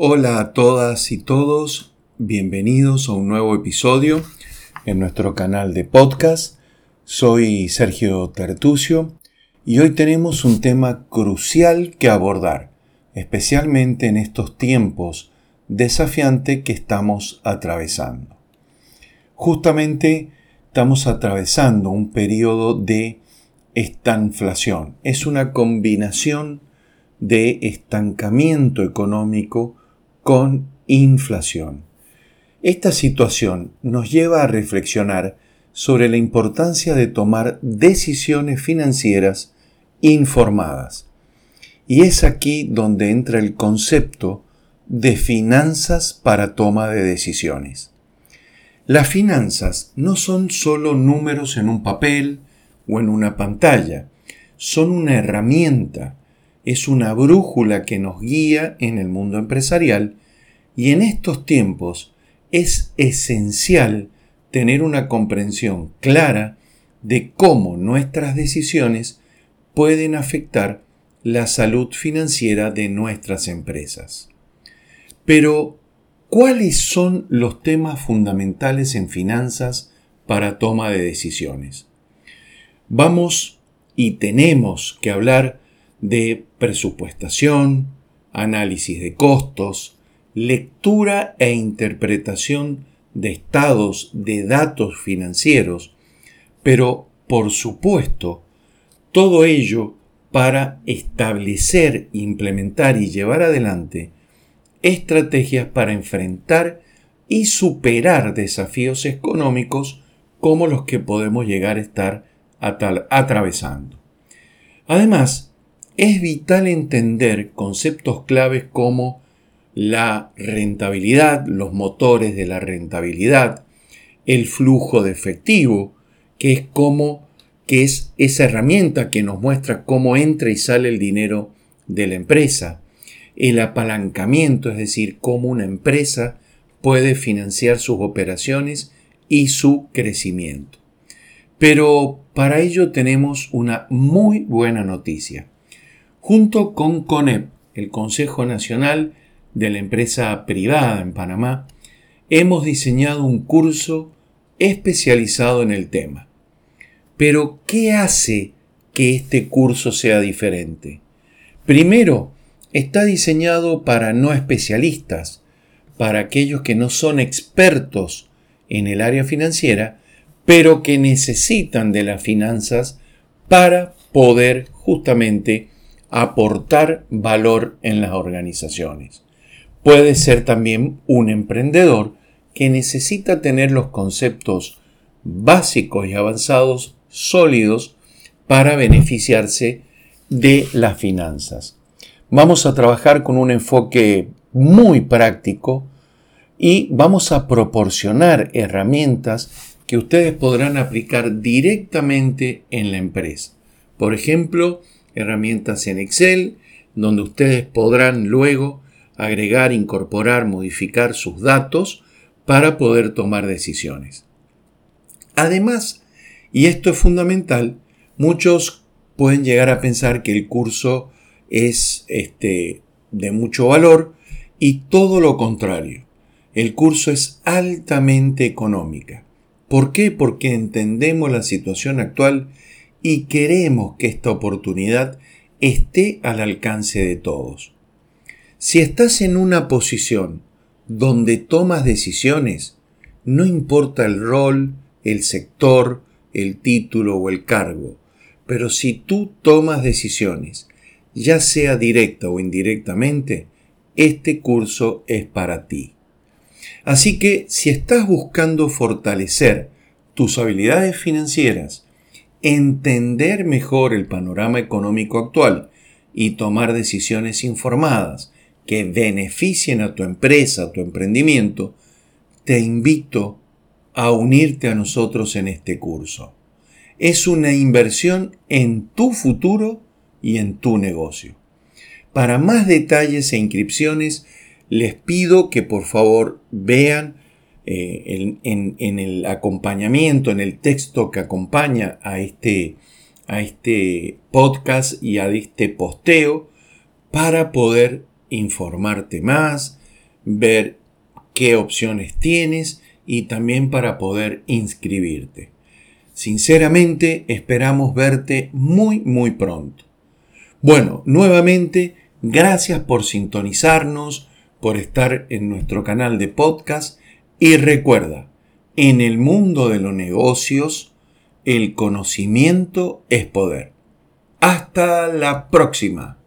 Hola a todas y todos, bienvenidos a un nuevo episodio en nuestro canal de podcast. Soy Sergio Tertucio y hoy tenemos un tema crucial que abordar, especialmente en estos tiempos desafiantes que estamos atravesando. Justamente estamos atravesando un periodo de estanflación. Es una combinación de estancamiento económico con inflación. Esta situación nos lleva a reflexionar sobre la importancia de tomar decisiones financieras informadas. Y es aquí donde entra el concepto de finanzas para toma de decisiones. Las finanzas no son solo números en un papel o en una pantalla, son una herramienta es una brújula que nos guía en el mundo empresarial y en estos tiempos es esencial tener una comprensión clara de cómo nuestras decisiones pueden afectar la salud financiera de nuestras empresas. Pero, ¿cuáles son los temas fundamentales en finanzas para toma de decisiones? Vamos y tenemos que hablar de presupuestación, análisis de costos, lectura e interpretación de estados de datos financieros, pero por supuesto, todo ello para establecer, implementar y llevar adelante estrategias para enfrentar y superar desafíos económicos como los que podemos llegar a estar atravesando. Además, es vital entender conceptos claves como la rentabilidad, los motores de la rentabilidad, el flujo de efectivo, que es como que es esa herramienta que nos muestra cómo entra y sale el dinero de la empresa, el apalancamiento, es decir, cómo una empresa puede financiar sus operaciones y su crecimiento. Pero para ello tenemos una muy buena noticia. Junto con CONEP, el Consejo Nacional de la Empresa Privada en Panamá, hemos diseñado un curso especializado en el tema. Pero, ¿qué hace que este curso sea diferente? Primero, está diseñado para no especialistas, para aquellos que no son expertos en el área financiera, pero que necesitan de las finanzas para poder justamente aportar valor en las organizaciones. Puede ser también un emprendedor que necesita tener los conceptos básicos y avanzados sólidos para beneficiarse de las finanzas. Vamos a trabajar con un enfoque muy práctico y vamos a proporcionar herramientas que ustedes podrán aplicar directamente en la empresa. Por ejemplo, herramientas en Excel, donde ustedes podrán luego agregar, incorporar, modificar sus datos para poder tomar decisiones. Además, y esto es fundamental, muchos pueden llegar a pensar que el curso es este, de mucho valor y todo lo contrario. El curso es altamente económica. ¿Por qué? Porque entendemos la situación actual y queremos que esta oportunidad esté al alcance de todos. Si estás en una posición donde tomas decisiones, no importa el rol, el sector, el título o el cargo, pero si tú tomas decisiones, ya sea directa o indirectamente, este curso es para ti. Así que si estás buscando fortalecer tus habilidades financieras, entender mejor el panorama económico actual y tomar decisiones informadas que beneficien a tu empresa, a tu emprendimiento, te invito a unirte a nosotros en este curso. Es una inversión en tu futuro y en tu negocio. Para más detalles e inscripciones, les pido que por favor vean eh, en, el acompañamiento, en el texto que acompaña a este, a este podcast y a este posteo para poder informarte más, ver qué opciones tienes y también para poder inscribirte. Sinceramente esperamos verte muy muy pronto. Bueno, nuevamente, gracias por sintonizarnos, por estar en nuestro canal de podcast y recuerda, en el mundo de los negocios, el conocimiento es poder. Hasta la próxima.